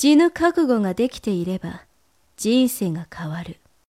死ぬ覚悟ができていれば人生が変わる。